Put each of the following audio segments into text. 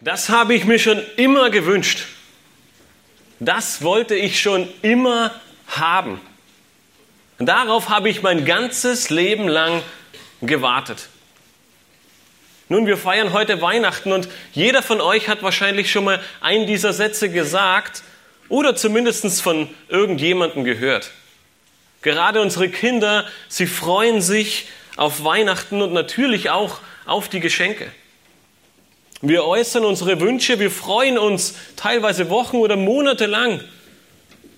Das habe ich mir schon immer gewünscht. Das wollte ich schon immer haben. Darauf habe ich mein ganzes Leben lang gewartet. Nun, wir feiern heute Weihnachten und jeder von euch hat wahrscheinlich schon mal einen dieser Sätze gesagt oder zumindest von irgendjemandem gehört. Gerade unsere Kinder, sie freuen sich auf Weihnachten und natürlich auch auf die Geschenke. Wir äußern unsere Wünsche, wir freuen uns teilweise Wochen oder Monate lang.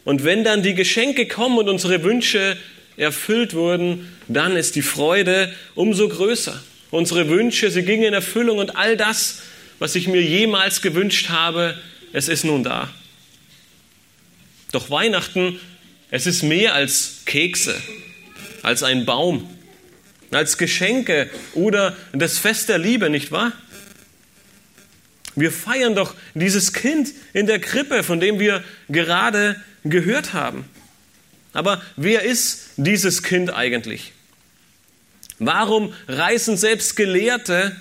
Und wenn dann die Geschenke kommen und unsere Wünsche erfüllt wurden, dann ist die Freude umso größer. Unsere Wünsche, sie gingen in Erfüllung und all das, was ich mir jemals gewünscht habe, es ist nun da. Doch Weihnachten, es ist mehr als Kekse, als ein Baum, als Geschenke oder das Fest der Liebe, nicht wahr? Wir feiern doch dieses Kind in der Krippe, von dem wir gerade gehört haben. Aber wer ist dieses Kind eigentlich? Warum reisen selbst Gelehrte,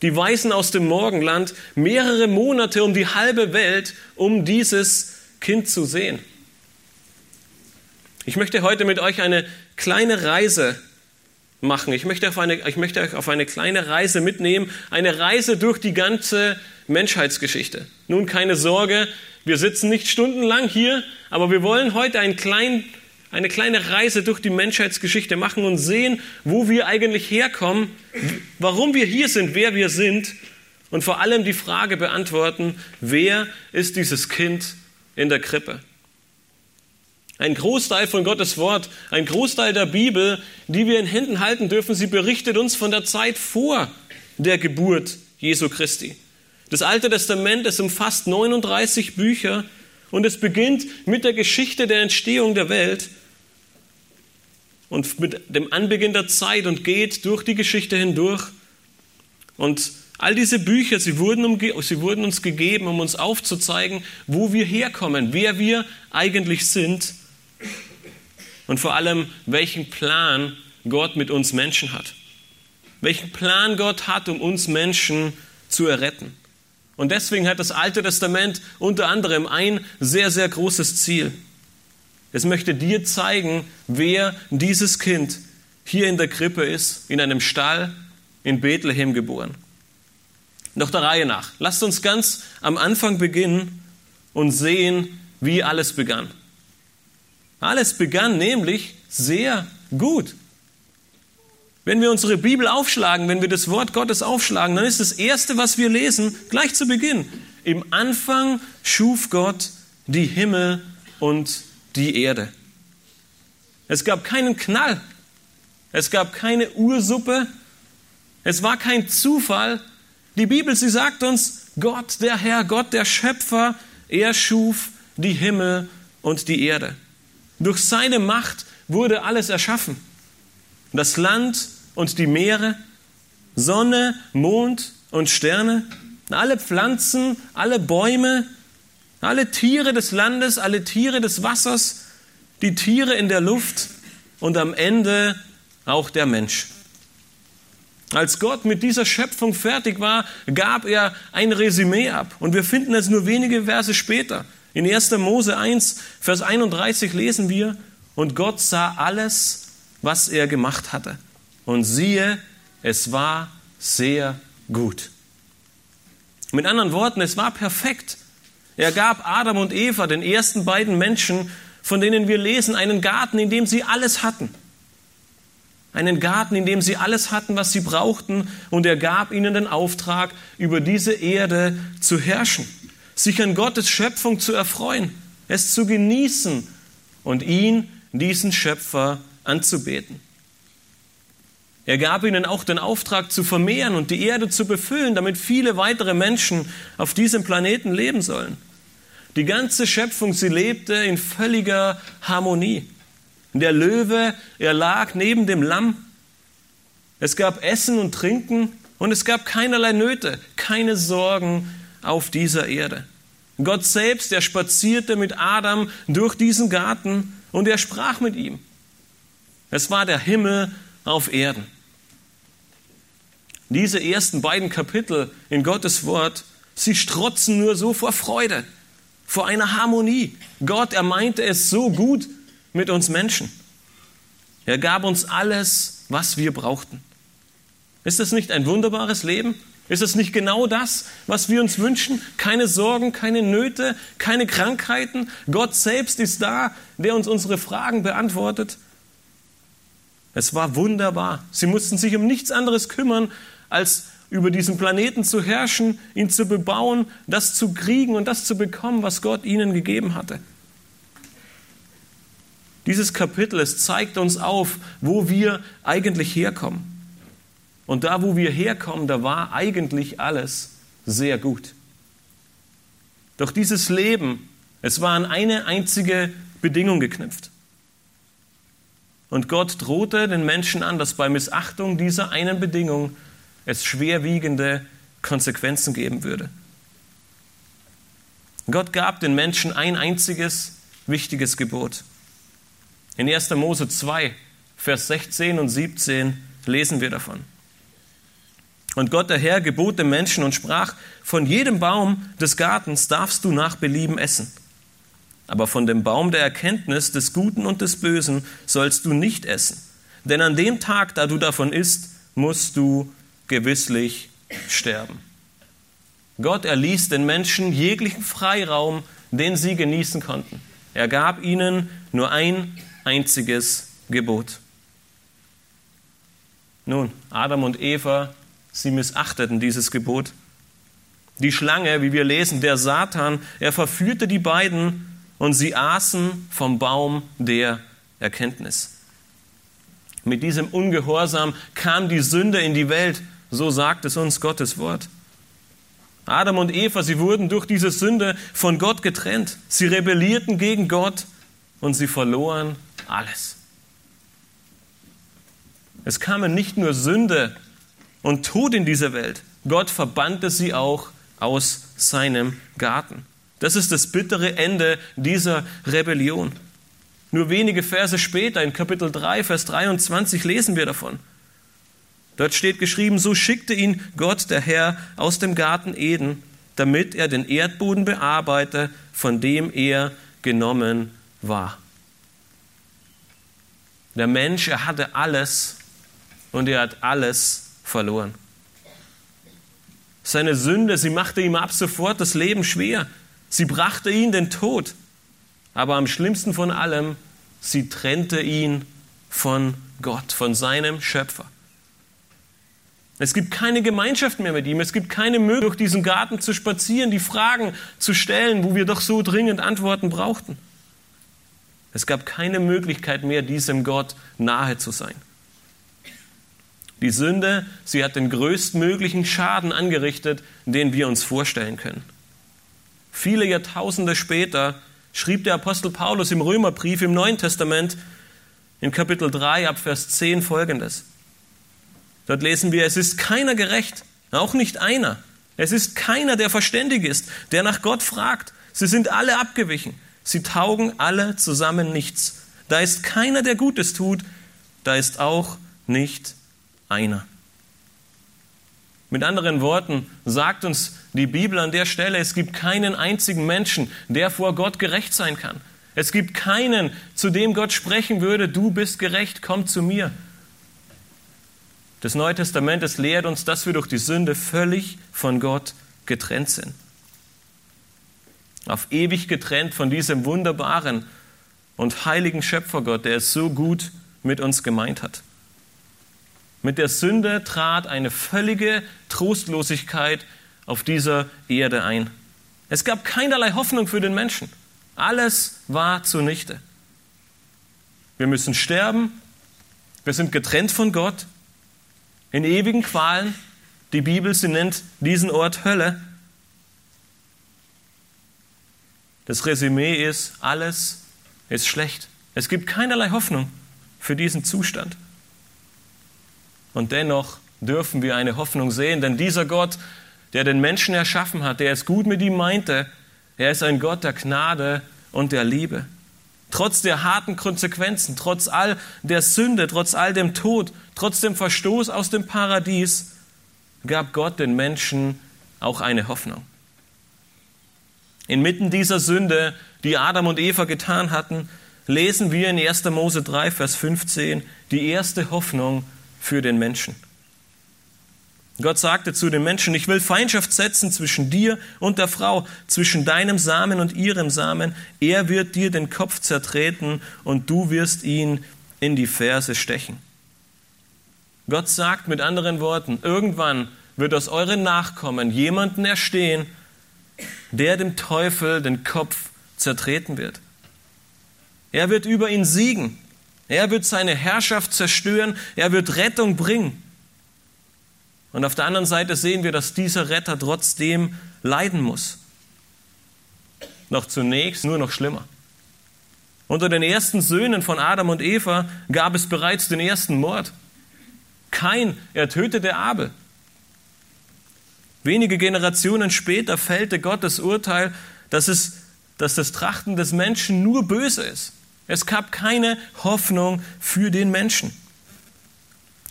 die Weisen aus dem Morgenland, mehrere Monate um die halbe Welt, um dieses Kind zu sehen? Ich möchte heute mit euch eine kleine Reise machen. Ich möchte, auf eine, ich möchte euch auf eine kleine Reise mitnehmen, eine Reise durch die ganze Menschheitsgeschichte. Nun keine Sorge, wir sitzen nicht stundenlang hier, aber wir wollen heute einen kleinen, eine kleine Reise durch die Menschheitsgeschichte machen und sehen, wo wir eigentlich herkommen, warum wir hier sind, wer wir sind und vor allem die Frage beantworten, wer ist dieses Kind in der Krippe? Ein Großteil von Gottes Wort, ein Großteil der Bibel, die wir in Händen halten dürfen, sie berichtet uns von der Zeit vor der Geburt Jesu Christi. Das Alte Testament, es umfasst 39 Bücher und es beginnt mit der Geschichte der Entstehung der Welt und mit dem Anbeginn der Zeit und geht durch die Geschichte hindurch. Und all diese Bücher, sie wurden, sie wurden uns gegeben, um uns aufzuzeigen, wo wir herkommen, wer wir eigentlich sind und vor allem, welchen Plan Gott mit uns Menschen hat. Welchen Plan Gott hat, um uns Menschen zu erretten. Und deswegen hat das Alte Testament unter anderem ein sehr, sehr großes Ziel. Es möchte dir zeigen, wer dieses Kind hier in der Krippe ist, in einem Stall in Bethlehem geboren. Noch der Reihe nach. Lasst uns ganz am Anfang beginnen und sehen, wie alles begann. Alles begann nämlich sehr gut. Wenn wir unsere Bibel aufschlagen, wenn wir das Wort Gottes aufschlagen, dann ist das Erste, was wir lesen, gleich zu Beginn. Im Anfang schuf Gott die Himmel und die Erde. Es gab keinen Knall. Es gab keine Ursuppe. Es war kein Zufall. Die Bibel, sie sagt uns, Gott, der Herr, Gott, der Schöpfer, er schuf die Himmel und die Erde. Durch seine Macht wurde alles erschaffen das Land und die Meere, Sonne, Mond und Sterne, alle Pflanzen, alle Bäume, alle Tiere des Landes, alle Tiere des Wassers, die Tiere in der Luft und am Ende auch der Mensch. Als Gott mit dieser Schöpfung fertig war, gab er ein Resümee ab. Und wir finden es nur wenige Verse später. In 1. Mose 1, Vers 31 lesen wir, und Gott sah alles, was er gemacht hatte. Und siehe, es war sehr gut. Mit anderen Worten, es war perfekt. Er gab Adam und Eva, den ersten beiden Menschen, von denen wir lesen, einen Garten, in dem sie alles hatten. Einen Garten, in dem sie alles hatten, was sie brauchten, und er gab ihnen den Auftrag, über diese Erde zu herrschen, sich an Gottes Schöpfung zu erfreuen, es zu genießen und ihn, diesen Schöpfer, anzubeten. Er gab ihnen auch den Auftrag zu vermehren und die Erde zu befüllen, damit viele weitere Menschen auf diesem Planeten leben sollen. Die ganze Schöpfung, sie lebte in völliger Harmonie. Der Löwe, er lag neben dem Lamm. Es gab Essen und Trinken und es gab keinerlei Nöte, keine Sorgen auf dieser Erde. Gott selbst, er spazierte mit Adam durch diesen Garten und er sprach mit ihm. Es war der Himmel auf Erden. Diese ersten beiden Kapitel in Gottes Wort, Sie strotzen nur so vor Freude, vor einer Harmonie. Gott, er meinte es so gut mit uns Menschen. Er gab uns alles, was wir brauchten. Ist das nicht ein wunderbares Leben? Ist es nicht genau das, was wir uns wünschen? Keine Sorgen, keine Nöte, keine Krankheiten. Gott selbst ist da, der uns unsere Fragen beantwortet. Es war wunderbar. Sie mussten sich um nichts anderes kümmern, als über diesen Planeten zu herrschen, ihn zu bebauen, das zu kriegen und das zu bekommen, was Gott ihnen gegeben hatte. Dieses Kapitel, es zeigt uns auf, wo wir eigentlich herkommen. Und da, wo wir herkommen, da war eigentlich alles sehr gut. Doch dieses Leben, es war an eine einzige Bedingung geknüpft. Und Gott drohte den Menschen an, dass bei Missachtung dieser einen Bedingung es schwerwiegende Konsequenzen geben würde. Gott gab den Menschen ein einziges wichtiges Gebot. In 1. Mose 2, Vers 16 und 17 lesen wir davon. Und Gott der Herr gebot dem Menschen und sprach, von jedem Baum des Gartens darfst du nach Belieben essen. Aber von dem Baum der Erkenntnis des Guten und des Bösen sollst du nicht essen. Denn an dem Tag, da du davon isst, musst du gewisslich sterben. Gott erließ den Menschen jeglichen Freiraum, den sie genießen konnten. Er gab ihnen nur ein einziges Gebot. Nun, Adam und Eva Sie missachteten dieses Gebot. Die Schlange, wie wir lesen, der Satan, er verführte die beiden und sie aßen vom Baum der Erkenntnis. Mit diesem Ungehorsam kam die Sünde in die Welt, so sagt es uns Gottes Wort. Adam und Eva, sie wurden durch diese Sünde von Gott getrennt. Sie rebellierten gegen Gott und sie verloren alles. Es kamen nicht nur Sünde und Tod in dieser Welt. Gott verbannte sie auch aus seinem Garten. Das ist das bittere Ende dieser Rebellion. Nur wenige Verse später, in Kapitel 3, Vers 23, lesen wir davon. Dort steht geschrieben, so schickte ihn Gott, der Herr, aus dem Garten Eden, damit er den Erdboden bearbeite, von dem er genommen war. Der Mensch, er hatte alles und er hat alles verloren. Seine Sünde, sie machte ihm ab sofort das Leben schwer. Sie brachte ihn den Tod. Aber am schlimmsten von allem, sie trennte ihn von Gott, von seinem Schöpfer. Es gibt keine Gemeinschaft mehr mit ihm. Es gibt keine Möglichkeit, durch diesen Garten zu spazieren, die Fragen zu stellen, wo wir doch so dringend Antworten brauchten. Es gab keine Möglichkeit mehr, diesem Gott nahe zu sein. Die Sünde, sie hat den größtmöglichen Schaden angerichtet, den wir uns vorstellen können. Viele Jahrtausende später schrieb der Apostel Paulus im Römerbrief im Neuen Testament in Kapitel 3 ab Vers 10 folgendes. Dort lesen wir, es ist keiner gerecht, auch nicht einer. Es ist keiner, der verständig ist, der nach Gott fragt. Sie sind alle abgewichen. Sie taugen alle zusammen nichts. Da ist keiner, der Gutes tut. Da ist auch nicht einer. Mit anderen Worten sagt uns die Bibel an der Stelle, es gibt keinen einzigen Menschen, der vor Gott gerecht sein kann. Es gibt keinen, zu dem Gott sprechen würde, du bist gerecht, komm zu mir. Das Neue Testament es lehrt uns, dass wir durch die Sünde völlig von Gott getrennt sind. Auf ewig getrennt von diesem wunderbaren und heiligen Schöpfergott, der es so gut mit uns gemeint hat. Mit der Sünde trat eine völlige Trostlosigkeit auf dieser Erde ein. Es gab keinerlei Hoffnung für den Menschen. Alles war zunichte. Wir müssen sterben. Wir sind getrennt von Gott. In ewigen Qualen. Die Bibel, sie nennt diesen Ort Hölle. Das Resümee ist, alles ist schlecht. Es gibt keinerlei Hoffnung für diesen Zustand. Und dennoch dürfen wir eine Hoffnung sehen, denn dieser Gott, der den Menschen erschaffen hat, der es gut mit ihm meinte, er ist ein Gott der Gnade und der Liebe. Trotz der harten Konsequenzen, trotz all der Sünde, trotz all dem Tod, trotz dem Verstoß aus dem Paradies, gab Gott den Menschen auch eine Hoffnung. Inmitten dieser Sünde, die Adam und Eva getan hatten, lesen wir in 1. Mose 3, Vers 15 die erste Hoffnung für den Menschen. Gott sagte zu den Menschen, ich will Feindschaft setzen zwischen dir und der Frau, zwischen deinem Samen und ihrem Samen. Er wird dir den Kopf zertreten und du wirst ihn in die Ferse stechen. Gott sagt mit anderen Worten, irgendwann wird aus euren Nachkommen jemanden erstehen, der dem Teufel den Kopf zertreten wird. Er wird über ihn siegen. Er wird seine Herrschaft zerstören. Er wird Rettung bringen. Und auf der anderen Seite sehen wir, dass dieser Retter trotzdem leiden muss. Noch zunächst nur noch schlimmer. Unter den ersten Söhnen von Adam und Eva gab es bereits den ersten Mord. Kein, er tötete Abel. Wenige Generationen später fällte Gottes Urteil, dass, es, dass das Trachten des Menschen nur böse ist. Es gab keine Hoffnung für den Menschen.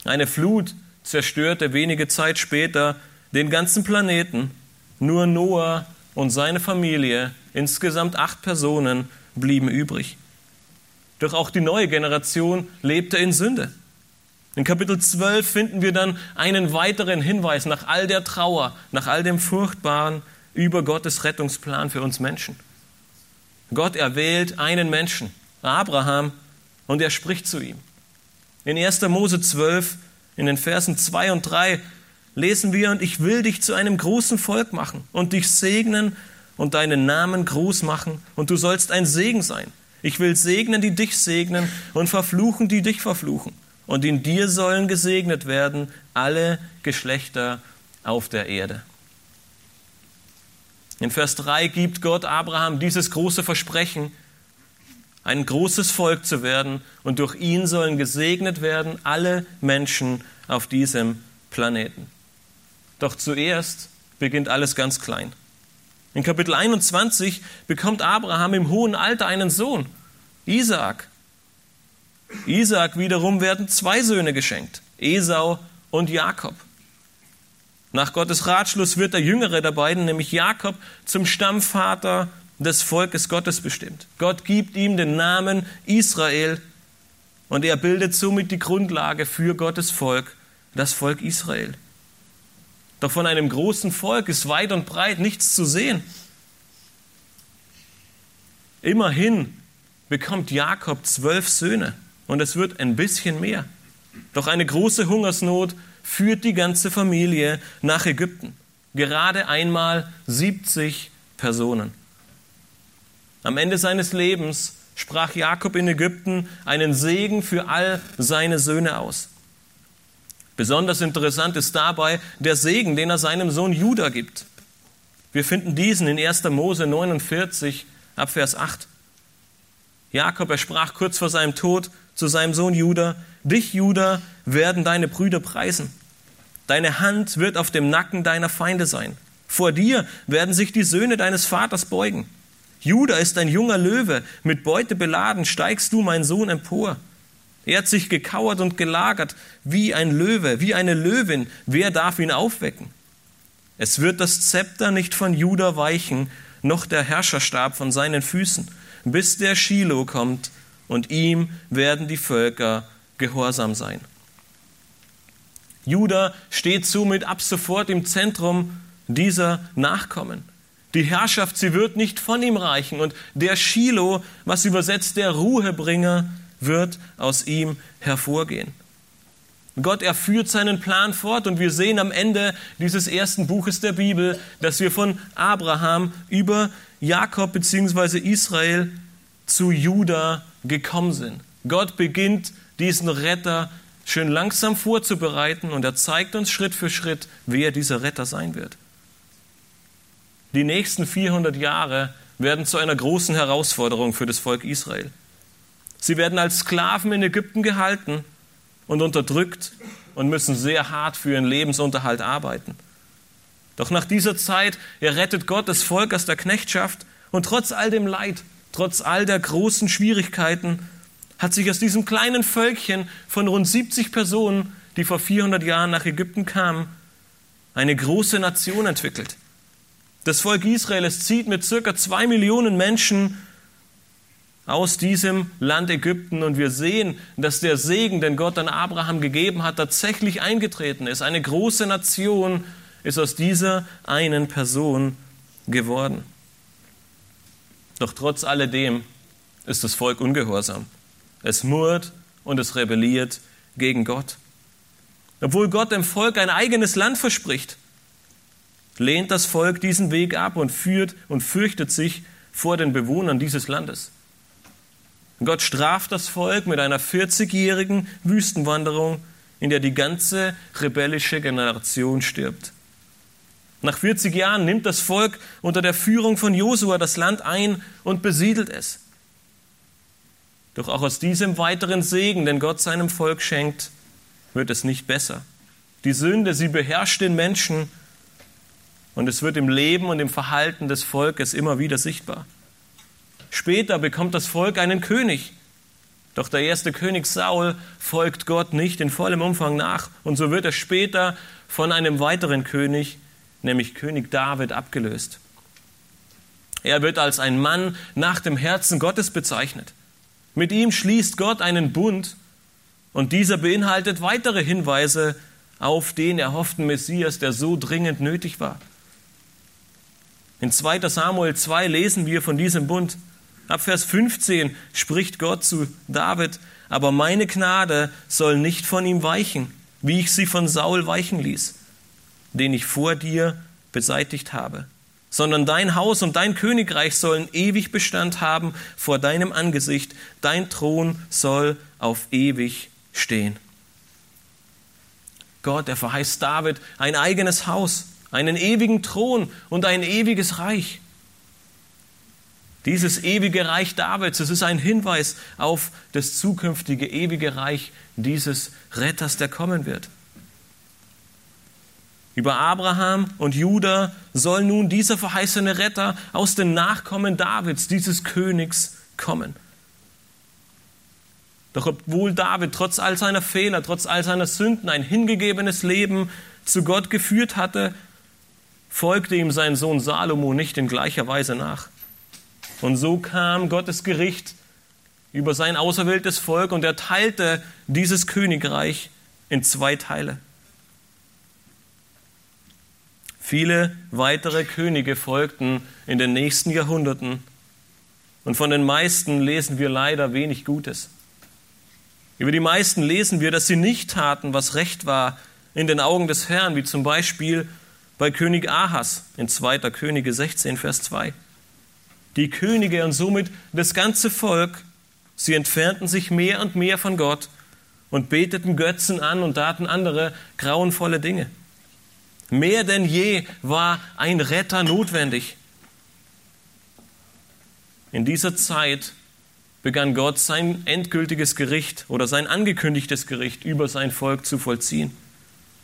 Eine Flut zerstörte wenige Zeit später den ganzen Planeten. Nur Noah und seine Familie, insgesamt acht Personen, blieben übrig. Doch auch die neue Generation lebte in Sünde. In Kapitel 12 finden wir dann einen weiteren Hinweis nach all der Trauer, nach all dem Furchtbaren über Gottes Rettungsplan für uns Menschen. Gott erwählt einen Menschen, Abraham, und er spricht zu ihm. In 1. Mose 12, in den Versen 2 und 3, lesen wir, und ich will dich zu einem großen Volk machen und dich segnen und deinen Namen groß machen, und du sollst ein Segen sein. Ich will segnen, die dich segnen, und verfluchen, die dich verfluchen und in dir sollen gesegnet werden alle Geschlechter auf der Erde. In Vers 3 gibt Gott Abraham dieses große Versprechen, ein großes Volk zu werden und durch ihn sollen gesegnet werden alle Menschen auf diesem Planeten. Doch zuerst beginnt alles ganz klein. In Kapitel 21 bekommt Abraham im hohen Alter einen Sohn, Isaak. Isaak wiederum werden zwei Söhne geschenkt, Esau und Jakob. Nach Gottes Ratschluss wird der jüngere der beiden, nämlich Jakob, zum Stammvater des Volkes Gottes bestimmt. Gott gibt ihm den Namen Israel und er bildet somit die Grundlage für Gottes Volk, das Volk Israel. Doch von einem großen Volk ist weit und breit nichts zu sehen. Immerhin bekommt Jakob zwölf Söhne und es wird ein bisschen mehr. Doch eine große Hungersnot führt die ganze Familie nach Ägypten. Gerade einmal 70 Personen. Am Ende seines Lebens sprach Jakob in Ägypten einen Segen für all seine Söhne aus. Besonders interessant ist dabei der Segen, den er seinem Sohn Judah gibt. Wir finden diesen in 1. Mose 49 ab Vers 8. Jakob, er sprach kurz vor seinem Tod, zu seinem Sohn Judah, dich, Judah, werden deine Brüder preisen. Deine Hand wird auf dem Nacken deiner Feinde sein. Vor dir werden sich die Söhne deines Vaters beugen. Judah ist ein junger Löwe, mit Beute beladen steigst du, mein Sohn, empor. Er hat sich gekauert und gelagert wie ein Löwe, wie eine Löwin. Wer darf ihn aufwecken? Es wird das Zepter nicht von Judah weichen, noch der Herrscherstab von seinen Füßen, bis der Shiloh kommt, und ihm werden die Völker gehorsam sein. Juda steht somit ab sofort im Zentrum dieser Nachkommen. Die Herrschaft, sie wird nicht von ihm reichen und der Shiloh, was übersetzt der Ruhebringer, wird aus ihm hervorgehen. Gott, er führt seinen Plan fort und wir sehen am Ende dieses ersten Buches der Bibel, dass wir von Abraham über Jakob bzw. Israel zu Juda gekommen sind. Gott beginnt diesen Retter schön langsam vorzubereiten und er zeigt uns Schritt für Schritt, wer dieser Retter sein wird. Die nächsten 400 Jahre werden zu einer großen Herausforderung für das Volk Israel. Sie werden als Sklaven in Ägypten gehalten und unterdrückt und müssen sehr hart für ihren Lebensunterhalt arbeiten. Doch nach dieser Zeit errettet Gott das Volk aus der Knechtschaft und trotz all dem Leid trotz all der großen Schwierigkeiten, hat sich aus diesem kleinen Völkchen von rund 70 Personen, die vor 400 Jahren nach Ägypten kamen, eine große Nation entwickelt. Das Volk Israel, es zieht mit circa zwei Millionen Menschen aus diesem Land Ägypten und wir sehen, dass der Segen, den Gott an Abraham gegeben hat, tatsächlich eingetreten ist. Eine große Nation ist aus dieser einen Person geworden. Doch trotz alledem ist das Volk ungehorsam. Es murrt und es rebelliert gegen Gott. Obwohl Gott dem Volk ein eigenes Land verspricht, lehnt das Volk diesen Weg ab und führt und fürchtet sich vor den Bewohnern dieses Landes. Gott straft das Volk mit einer 40-jährigen Wüstenwanderung, in der die ganze rebellische Generation stirbt. Nach 40 Jahren nimmt das Volk unter der Führung von Josua das Land ein und besiedelt es. Doch auch aus diesem weiteren Segen, den Gott seinem Volk schenkt, wird es nicht besser. Die Sünde, sie beherrscht den Menschen und es wird im Leben und im Verhalten des Volkes immer wieder sichtbar. Später bekommt das Volk einen König. Doch der erste König Saul folgt Gott nicht in vollem Umfang nach. Und so wird er später von einem weiteren König, nämlich König David, abgelöst. Er wird als ein Mann nach dem Herzen Gottes bezeichnet. Mit ihm schließt Gott einen Bund und dieser beinhaltet weitere Hinweise auf den erhofften Messias, der so dringend nötig war. In 2 Samuel 2 lesen wir von diesem Bund. Ab Vers 15 spricht Gott zu David, aber meine Gnade soll nicht von ihm weichen, wie ich sie von Saul weichen ließ, den ich vor dir beseitigt habe, sondern dein Haus und dein Königreich sollen ewig Bestand haben vor deinem Angesicht, dein Thron soll auf ewig stehen. Gott, er verheißt David ein eigenes Haus, einen ewigen Thron und ein ewiges Reich. Dieses ewige Reich Davids, es ist ein Hinweis auf das zukünftige ewige Reich dieses Retters, der kommen wird. Über Abraham und Juda soll nun dieser verheißene Retter aus den Nachkommen Davids, dieses Königs, kommen. Doch obwohl David trotz all seiner Fehler, trotz all seiner Sünden ein hingegebenes Leben zu Gott geführt hatte, folgte ihm sein Sohn Salomo nicht in gleicher Weise nach. Und so kam Gottes Gericht über sein auserwähltes Volk und er teilte dieses Königreich in zwei Teile. Viele weitere Könige folgten in den nächsten Jahrhunderten und von den meisten lesen wir leider wenig Gutes. Über die meisten lesen wir, dass sie nicht taten, was recht war in den Augen des Herrn, wie zum Beispiel bei König Ahas in 2. Könige 16, Vers 2. Die Könige und somit das ganze Volk, sie entfernten sich mehr und mehr von Gott und beteten Götzen an und taten andere grauenvolle Dinge. Mehr denn je war ein Retter notwendig. In dieser Zeit begann Gott sein endgültiges Gericht oder sein angekündigtes Gericht über sein Volk zu vollziehen.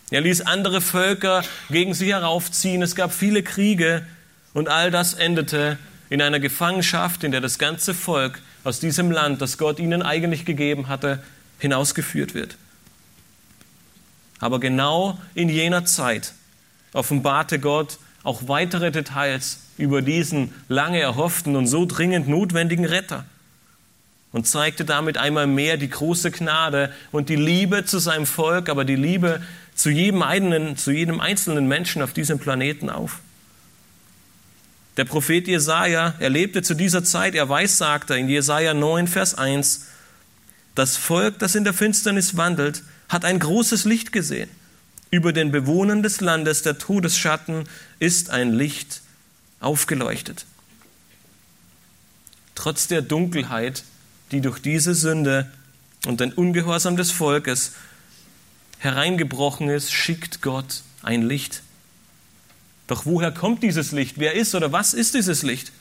Er ließ andere Völker gegen sie heraufziehen. Es gab viele Kriege und all das endete in einer Gefangenschaft, in der das ganze Volk aus diesem Land, das Gott ihnen eigentlich gegeben hatte, hinausgeführt wird. Aber genau in jener Zeit offenbarte Gott auch weitere Details über diesen lange erhofften und so dringend notwendigen Retter und zeigte damit einmal mehr die große Gnade und die Liebe zu seinem Volk, aber die Liebe zu jedem, einen, zu jedem einzelnen Menschen auf diesem Planeten auf. Der Prophet Jesaja, er lebte zu dieser Zeit, er weissagte in Jesaja 9, Vers 1, das Volk, das in der Finsternis wandelt, hat ein großes Licht gesehen. Über den Bewohnern des Landes der Todesschatten ist ein Licht aufgeleuchtet. Trotz der Dunkelheit die durch diese Sünde und den Ungehorsam des Volkes hereingebrochen ist, schickt Gott ein Licht. Doch woher kommt dieses Licht? Wer ist oder was ist dieses Licht?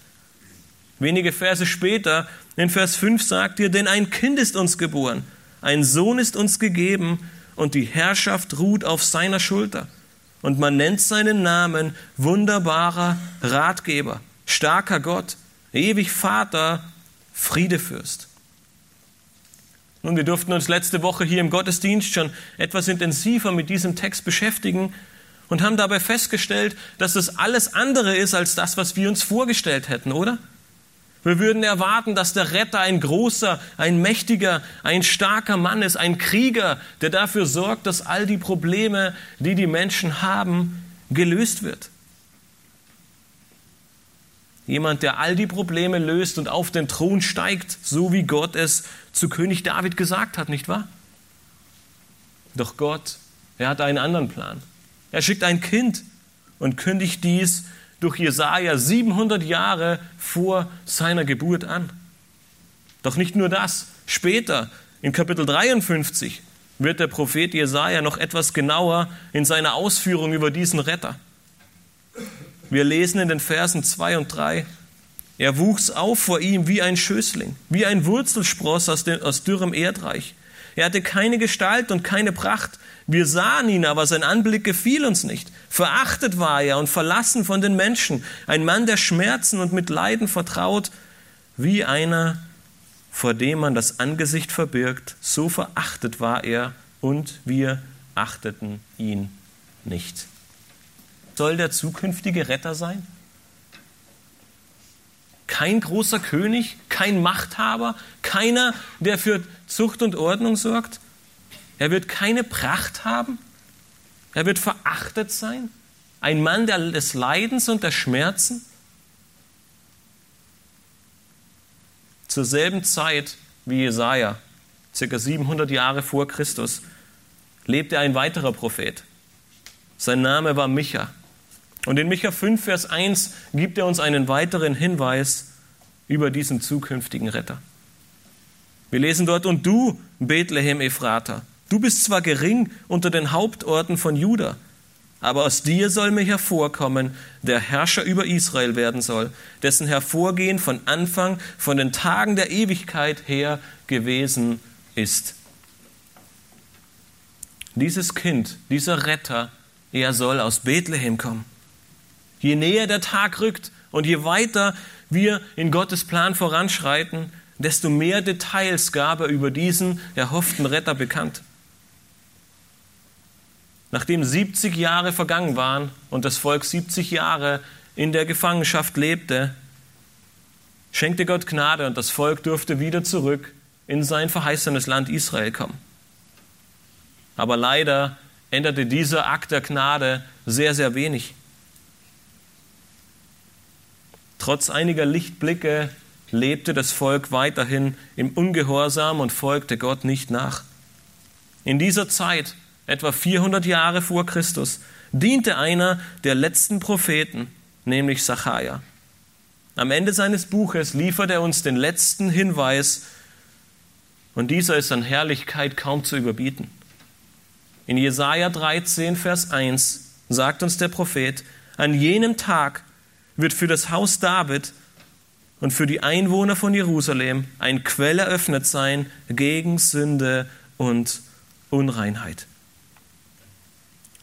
Wenige Verse später, in Vers 5 sagt ihr, denn ein Kind ist uns geboren, ein Sohn ist uns gegeben und die Herrschaft ruht auf seiner Schulter. Und man nennt seinen Namen wunderbarer Ratgeber, starker Gott, ewig Vater, Friedefürst. Nun, wir durften uns letzte Woche hier im Gottesdienst schon etwas intensiver mit diesem Text beschäftigen und haben dabei festgestellt, dass es alles andere ist als das, was wir uns vorgestellt hätten, oder? Wir würden erwarten, dass der Retter ein großer, ein mächtiger, ein starker Mann ist, ein Krieger, der dafür sorgt, dass all die Probleme, die die Menschen haben, gelöst wird. Jemand, der all die Probleme löst und auf den Thron steigt, so wie Gott es zu König David gesagt hat, nicht wahr? Doch Gott, er hat einen anderen Plan. Er schickt ein Kind und kündigt dies durch Jesaja 700 Jahre vor seiner Geburt an. Doch nicht nur das. Später, in Kapitel 53, wird der Prophet Jesaja noch etwas genauer in seiner Ausführung über diesen Retter. Wir lesen in den Versen 2 und 3, er wuchs auf vor ihm wie ein Schößling, wie ein Wurzelspross aus, dem, aus dürrem Erdreich. Er hatte keine Gestalt und keine Pracht. Wir sahen ihn, aber sein Anblick gefiel uns nicht. Verachtet war er und verlassen von den Menschen, ein Mann der Schmerzen und mit Leiden vertraut, wie einer, vor dem man das Angesicht verbirgt. So verachtet war er und wir achteten ihn nicht soll der zukünftige Retter sein? Kein großer König, kein Machthaber, keiner, der für Zucht und Ordnung sorgt. Er wird keine Pracht haben. Er wird verachtet sein. Ein Mann des Leidens und der Schmerzen. Zur selben Zeit wie Jesaja, circa 700 Jahre vor Christus, lebte ein weiterer Prophet. Sein Name war Micha. Und in Micha 5, Vers 1 gibt er uns einen weiteren Hinweis über diesen zukünftigen Retter. Wir lesen dort, und du, Bethlehem Ephrata, du bist zwar gering unter den Hauptorten von Juda, aber aus dir soll mir hervorkommen, der Herrscher über Israel werden soll, dessen Hervorgehen von Anfang, von den Tagen der Ewigkeit her gewesen ist. Dieses Kind, dieser Retter, er soll aus Bethlehem kommen. Je näher der Tag rückt und je weiter wir in Gottes Plan voranschreiten, desto mehr Details gab er über diesen erhofften Retter bekannt. Nachdem 70 Jahre vergangen waren und das Volk 70 Jahre in der Gefangenschaft lebte, schenkte Gott Gnade und das Volk durfte wieder zurück in sein verheißenes Land Israel kommen. Aber leider änderte dieser Akt der Gnade sehr, sehr wenig. Trotz einiger Lichtblicke lebte das Volk weiterhin im Ungehorsam und folgte Gott nicht nach. In dieser Zeit, etwa 400 Jahre vor Christus, diente einer der letzten Propheten, nämlich Sacharja. Am Ende seines Buches liefert er uns den letzten Hinweis, und dieser ist an Herrlichkeit kaum zu überbieten. In Jesaja 13, Vers 1 sagt uns der Prophet: An jenem Tag wird für das Haus David und für die Einwohner von Jerusalem ein Quell eröffnet sein gegen Sünde und Unreinheit.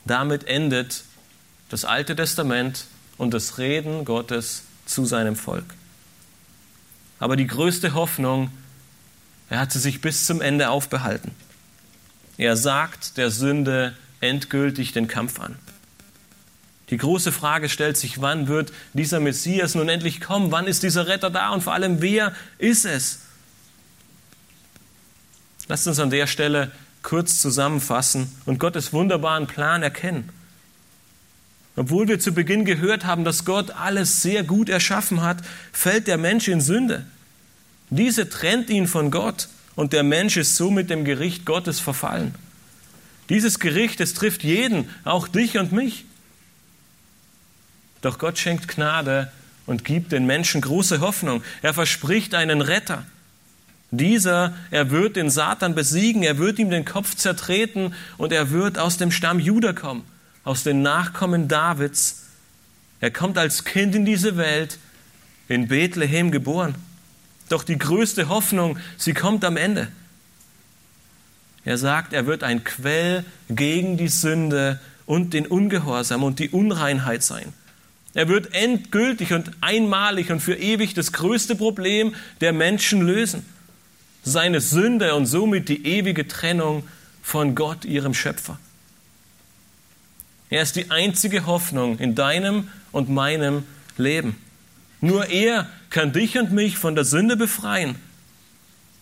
Damit endet das Alte Testament und das Reden Gottes zu seinem Volk. Aber die größte Hoffnung, er hat sie sich bis zum Ende aufbehalten. Er sagt der Sünde endgültig den Kampf an. Die große Frage stellt sich, wann wird dieser Messias nun endlich kommen? Wann ist dieser Retter da? Und vor allem, wer ist es? Lasst uns an der Stelle kurz zusammenfassen und Gottes wunderbaren Plan erkennen. Obwohl wir zu Beginn gehört haben, dass Gott alles sehr gut erschaffen hat, fällt der Mensch in Sünde. Diese trennt ihn von Gott und der Mensch ist somit dem Gericht Gottes verfallen. Dieses Gericht, es trifft jeden, auch dich und mich. Doch Gott schenkt Gnade und gibt den Menschen große Hoffnung. Er verspricht einen Retter. Dieser, er wird den Satan besiegen, er wird ihm den Kopf zertreten und er wird aus dem Stamm Juda kommen, aus den Nachkommen Davids. Er kommt als Kind in diese Welt, in Bethlehem geboren. Doch die größte Hoffnung, sie kommt am Ende. Er sagt, er wird ein Quell gegen die Sünde und den Ungehorsam und die Unreinheit sein. Er wird endgültig und einmalig und für ewig das größte Problem der Menschen lösen. Seine Sünde und somit die ewige Trennung von Gott, ihrem Schöpfer. Er ist die einzige Hoffnung in deinem und meinem Leben. Nur er kann dich und mich von der Sünde befreien.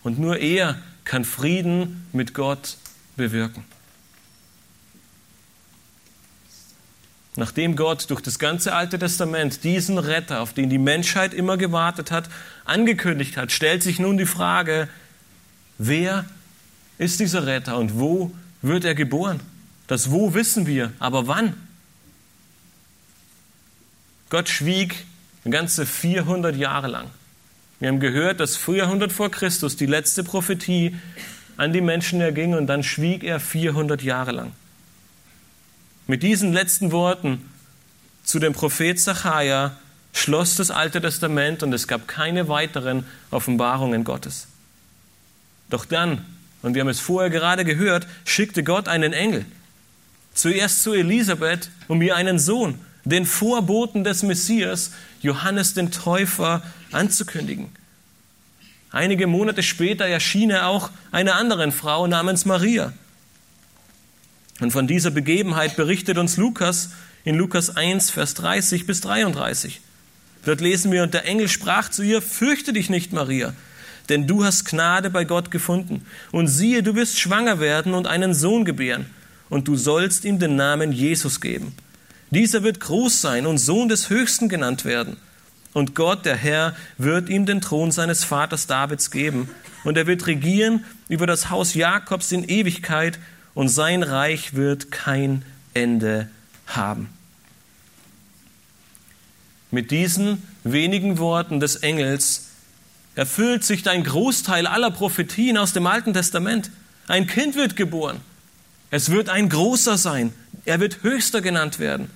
Und nur er kann Frieden mit Gott bewirken. Nachdem Gott durch das ganze Alte Testament diesen Retter, auf den die Menschheit immer gewartet hat, angekündigt hat, stellt sich nun die Frage, wer ist dieser Retter und wo wird er geboren? Das Wo wissen wir, aber wann? Gott schwieg ganze 400 Jahre lang. Wir haben gehört, dass 400 vor Christus die letzte Prophetie an die Menschen erging und dann schwieg er 400 Jahre lang. Mit diesen letzten Worten zu dem Prophet Zachariah schloss das Alte Testament und es gab keine weiteren Offenbarungen Gottes. Doch dann, und wir haben es vorher gerade gehört, schickte Gott einen Engel. Zuerst zu Elisabeth, um ihr einen Sohn, den Vorboten des Messias, Johannes den Täufer, anzukündigen. Einige Monate später erschien er auch einer anderen Frau namens Maria. Und von dieser Begebenheit berichtet uns Lukas in Lukas 1, Vers 30 bis 33. Dort lesen wir, und der Engel sprach zu ihr, fürchte dich nicht, Maria, denn du hast Gnade bei Gott gefunden. Und siehe, du wirst schwanger werden und einen Sohn gebären, und du sollst ihm den Namen Jesus geben. Dieser wird groß sein und Sohn des Höchsten genannt werden. Und Gott, der Herr, wird ihm den Thron seines Vaters Davids geben. Und er wird regieren über das Haus Jakobs in Ewigkeit und sein Reich wird kein Ende haben. Mit diesen wenigen Worten des Engels erfüllt sich ein Großteil aller Prophetien aus dem Alten Testament. Ein Kind wird geboren. Es wird ein großer sein. Er wird höchster genannt werden.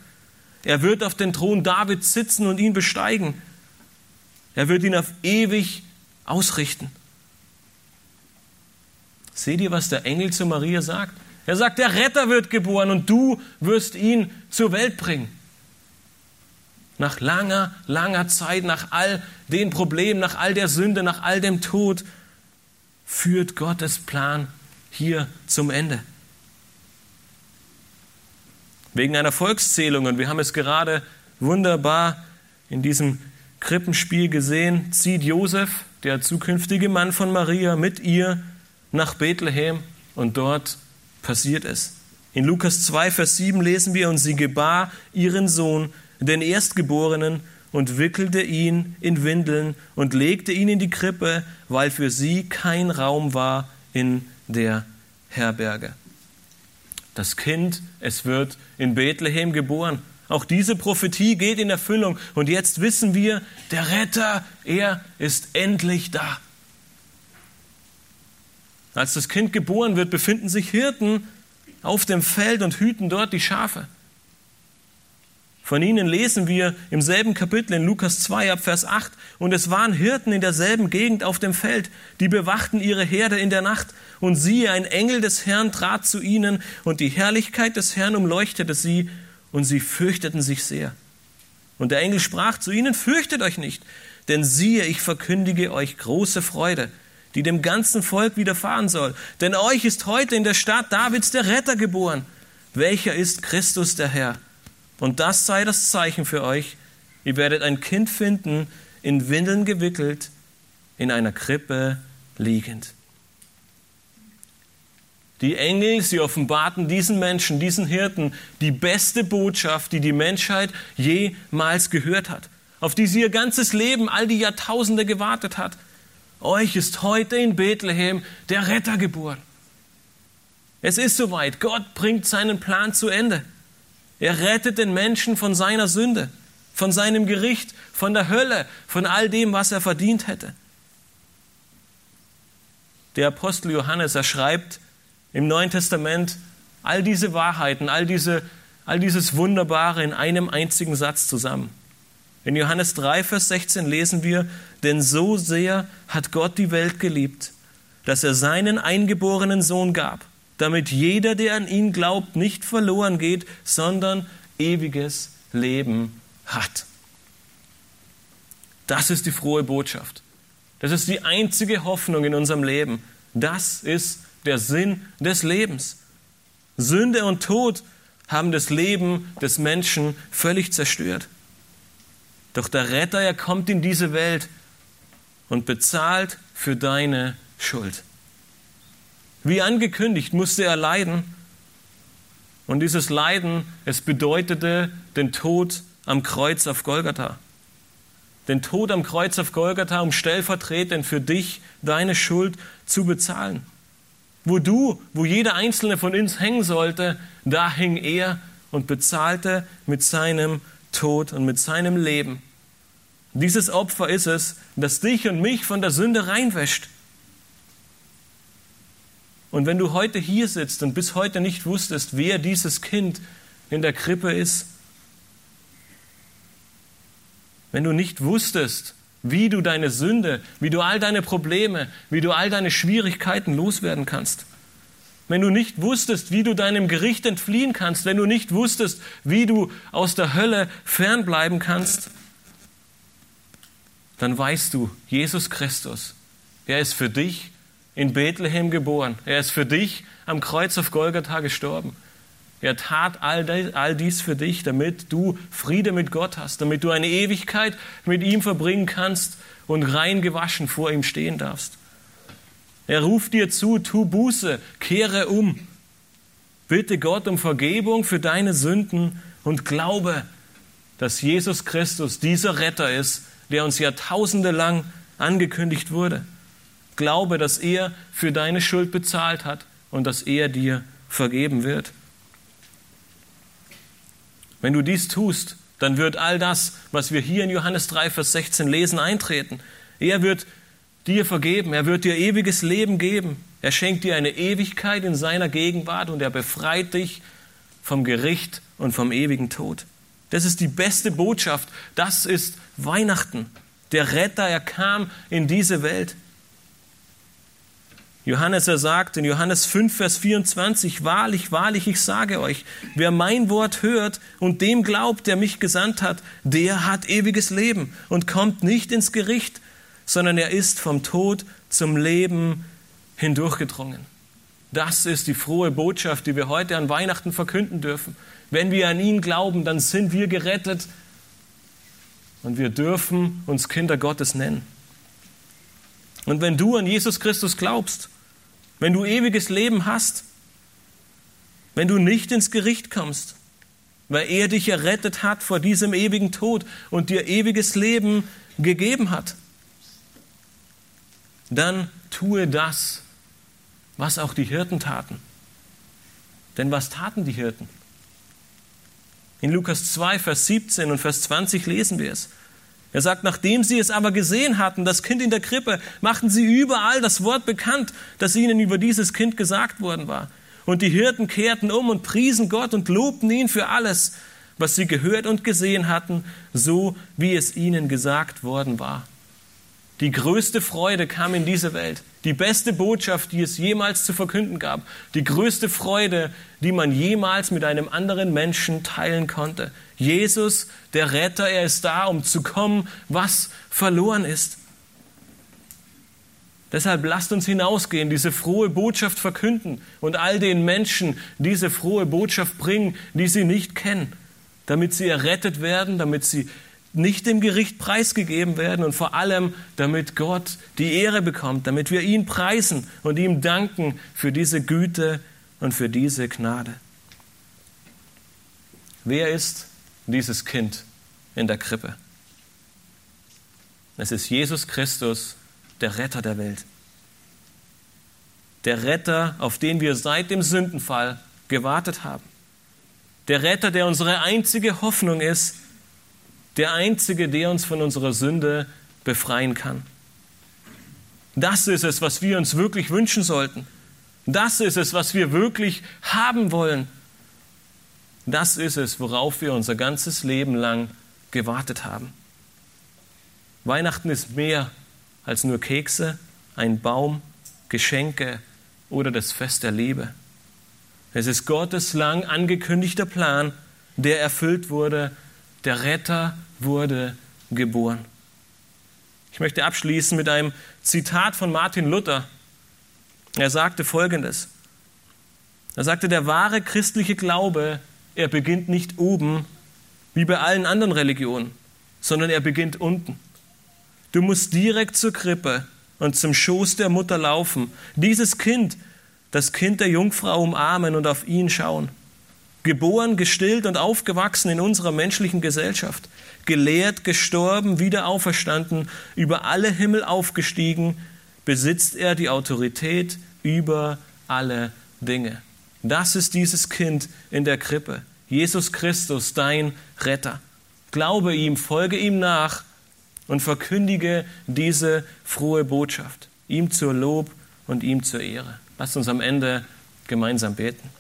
Er wird auf den Thron Davids sitzen und ihn besteigen. Er wird ihn auf ewig ausrichten. Seht ihr, was der Engel zu Maria sagt? Er sagt, der Retter wird geboren und du wirst ihn zur Welt bringen. Nach langer, langer Zeit, nach all den Problemen, nach all der Sünde, nach all dem Tod, führt Gottes Plan hier zum Ende. Wegen einer Volkszählung, und wir haben es gerade wunderbar in diesem Krippenspiel gesehen, zieht Josef, der zukünftige Mann von Maria, mit ihr nach Bethlehem und dort passiert es. In Lukas 2, Vers 7 lesen wir, und sie gebar ihren Sohn, den Erstgeborenen, und wickelte ihn in Windeln und legte ihn in die Krippe, weil für sie kein Raum war in der Herberge. Das Kind, es wird in Bethlehem geboren. Auch diese Prophetie geht in Erfüllung. Und jetzt wissen wir, der Retter, er ist endlich da. Als das Kind geboren wird, befinden sich Hirten auf dem Feld und hüten dort die Schafe. Von ihnen lesen wir im selben Kapitel in Lukas 2 ab Vers 8, und es waren Hirten in derselben Gegend auf dem Feld, die bewachten ihre Herde in der Nacht, und siehe, ein Engel des Herrn trat zu ihnen, und die Herrlichkeit des Herrn umleuchtete sie, und sie fürchteten sich sehr. Und der Engel sprach zu ihnen, fürchtet euch nicht, denn siehe, ich verkündige euch große Freude, die dem ganzen Volk widerfahren soll. Denn euch ist heute in der Stadt Davids der Retter geboren, welcher ist Christus der Herr. Und das sei das Zeichen für euch. Ihr werdet ein Kind finden, in Windeln gewickelt, in einer Krippe liegend. Die Engel, sie offenbarten diesen Menschen, diesen Hirten, die beste Botschaft, die die Menschheit jemals gehört hat, auf die sie ihr ganzes Leben, all die Jahrtausende gewartet hat. Euch ist heute in Bethlehem der Retter geboren. Es ist soweit. Gott bringt seinen Plan zu Ende. Er rettet den Menschen von seiner Sünde, von seinem Gericht, von der Hölle, von all dem, was er verdient hätte. Der Apostel Johannes, er schreibt im Neuen Testament all diese Wahrheiten, all, diese, all dieses Wunderbare in einem einzigen Satz zusammen. In Johannes 3, Vers 16 lesen wir, denn so sehr hat Gott die Welt geliebt, dass er seinen eingeborenen Sohn gab, damit jeder, der an ihn glaubt, nicht verloren geht, sondern ewiges Leben hat. Das ist die frohe Botschaft. Das ist die einzige Hoffnung in unserem Leben. Das ist der Sinn des Lebens. Sünde und Tod haben das Leben des Menschen völlig zerstört. Doch der Retter, er kommt in diese Welt und bezahlt für deine Schuld. Wie angekündigt musste er leiden. Und dieses Leiden, es bedeutete den Tod am Kreuz auf Golgatha. Den Tod am Kreuz auf Golgatha, um stellvertretend für dich deine Schuld zu bezahlen. Wo du, wo jeder einzelne von uns hängen sollte, da hing er und bezahlte mit seinem Tod und mit seinem Leben. Dieses Opfer ist es, das dich und mich von der Sünde reinwäscht. Und wenn du heute hier sitzt und bis heute nicht wusstest, wer dieses Kind in der Krippe ist, wenn du nicht wusstest, wie du deine Sünde, wie du all deine Probleme, wie du all deine Schwierigkeiten loswerden kannst, wenn du nicht wusstest, wie du deinem Gericht entfliehen kannst, wenn du nicht wusstest, wie du aus der Hölle fernbleiben kannst, dann weißt du, Jesus Christus, er ist für dich in Bethlehem geboren. Er ist für dich am Kreuz auf Golgatha gestorben. Er tat all dies für dich, damit du Friede mit Gott hast, damit du eine Ewigkeit mit ihm verbringen kannst und rein gewaschen vor ihm stehen darfst. Er ruft dir zu, tu Buße, kehre um. Bitte Gott um Vergebung für deine Sünden und glaube, dass Jesus Christus dieser Retter ist, der uns Jahrtausende lang angekündigt wurde. Glaube, dass er für deine Schuld bezahlt hat und dass er dir vergeben wird. Wenn du dies tust, dann wird all das, was wir hier in Johannes 3, Vers 16 lesen, eintreten. Er wird dir vergeben, er wird dir ewiges Leben geben. Er schenkt dir eine Ewigkeit in seiner Gegenwart und er befreit dich vom Gericht und vom ewigen Tod. Das ist die beste Botschaft. Das ist Weihnachten. Der Retter, er kam in diese Welt. Johannes, er sagt in Johannes 5, Vers 24, wahrlich, wahrlich, ich sage euch, wer mein Wort hört und dem glaubt, der mich gesandt hat, der hat ewiges Leben und kommt nicht ins Gericht, sondern er ist vom Tod zum Leben hindurchgedrungen. Das ist die frohe Botschaft, die wir heute an Weihnachten verkünden dürfen. Wenn wir an ihn glauben, dann sind wir gerettet und wir dürfen uns Kinder Gottes nennen. Und wenn du an Jesus Christus glaubst, wenn du ewiges Leben hast, wenn du nicht ins Gericht kommst, weil er dich errettet hat vor diesem ewigen Tod und dir ewiges Leben gegeben hat, dann tue das, was auch die Hirten taten. Denn was taten die Hirten? In Lukas 2, Vers 17 und Vers 20 lesen wir es. Er sagt, nachdem sie es aber gesehen hatten, das Kind in der Krippe, machten sie überall das Wort bekannt, das ihnen über dieses Kind gesagt worden war. Und die Hirten kehrten um und priesen Gott und lobten ihn für alles, was sie gehört und gesehen hatten, so wie es ihnen gesagt worden war. Die größte Freude kam in diese Welt. Die beste Botschaft, die es jemals zu verkünden gab. Die größte Freude, die man jemals mit einem anderen Menschen teilen konnte. Jesus, der Retter, er ist da, um zu kommen, was verloren ist. Deshalb lasst uns hinausgehen, diese frohe Botschaft verkünden und all den Menschen diese frohe Botschaft bringen, die sie nicht kennen, damit sie errettet werden, damit sie nicht dem Gericht preisgegeben werden und vor allem, damit Gott die Ehre bekommt, damit wir ihn preisen und ihm danken für diese Güte und für diese Gnade. Wer ist dieses Kind in der Krippe? Es ist Jesus Christus, der Retter der Welt. Der Retter, auf den wir seit dem Sündenfall gewartet haben. Der Retter, der unsere einzige Hoffnung ist, der Einzige, der uns von unserer Sünde befreien kann. Das ist es, was wir uns wirklich wünschen sollten. Das ist es, was wir wirklich haben wollen. Das ist es, worauf wir unser ganzes Leben lang gewartet haben. Weihnachten ist mehr als nur Kekse, ein Baum, Geschenke oder das Fest der Liebe. Es ist Gottes lang angekündigter Plan, der erfüllt wurde. Der Retter wurde geboren. Ich möchte abschließen mit einem Zitat von Martin Luther. Er sagte Folgendes. Er sagte, der wahre christliche Glaube er beginnt nicht oben, wie bei allen anderen Religionen, sondern er beginnt unten. Du musst direkt zur Krippe und zum Schoß der Mutter laufen. Dieses Kind, das Kind der Jungfrau umarmen und auf ihn schauen. Geboren, gestillt und aufgewachsen in unserer menschlichen Gesellschaft. Gelehrt, gestorben, wieder auferstanden, über alle Himmel aufgestiegen, besitzt er die Autorität über alle Dinge. Das ist dieses Kind in der Krippe. Jesus Christus, dein Retter. Glaube ihm, folge ihm nach und verkündige diese frohe Botschaft. Ihm zur Lob und ihm zur Ehre. Lasst uns am Ende gemeinsam beten.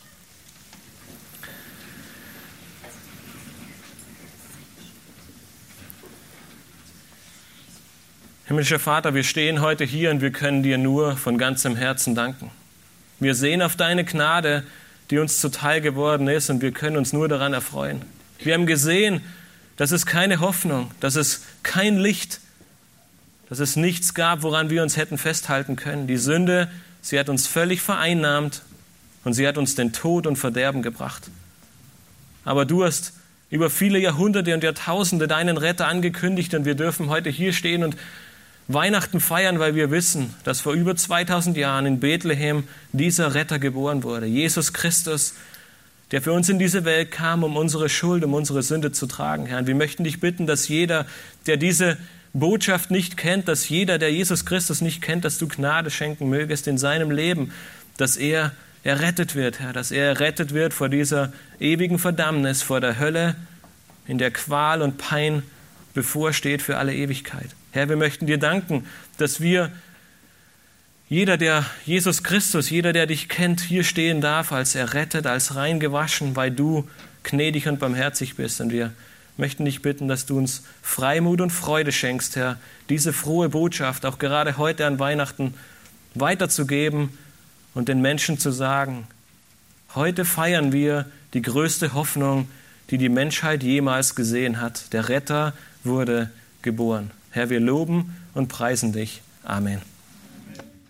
Himmlischer Vater, wir stehen heute hier und wir können dir nur von ganzem Herzen danken. Wir sehen auf deine Gnade, die uns zuteil geworden ist und wir können uns nur daran erfreuen. Wir haben gesehen, dass es keine Hoffnung, dass es kein Licht, dass es nichts gab, woran wir uns hätten festhalten können. Die Sünde, sie hat uns völlig vereinnahmt und sie hat uns den Tod und Verderben gebracht. Aber du hast über viele Jahrhunderte und Jahrtausende deinen Retter angekündigt und wir dürfen heute hier stehen und Weihnachten feiern, weil wir wissen, dass vor über 2000 Jahren in Bethlehem dieser Retter geboren wurde. Jesus Christus, der für uns in diese Welt kam, um unsere Schuld, um unsere Sünde zu tragen, Herr. Und wir möchten dich bitten, dass jeder, der diese Botschaft nicht kennt, dass jeder, der Jesus Christus nicht kennt, dass du Gnade schenken mögest in seinem Leben, dass er errettet wird, Herr, dass er errettet wird vor dieser ewigen Verdammnis, vor der Hölle, in der Qual und Pein bevorsteht für alle Ewigkeit. Herr, wir möchten dir danken, dass wir, jeder, der Jesus Christus, jeder, der dich kennt, hier stehen darf als errettet, als rein gewaschen, weil du gnädig und barmherzig bist. Und wir möchten dich bitten, dass du uns Freimut und Freude schenkst, Herr, diese frohe Botschaft auch gerade heute an Weihnachten weiterzugeben und den Menschen zu sagen, heute feiern wir die größte Hoffnung, die die Menschheit jemals gesehen hat. Der Retter wurde geboren. Herr, wir loben und preisen dich. Amen.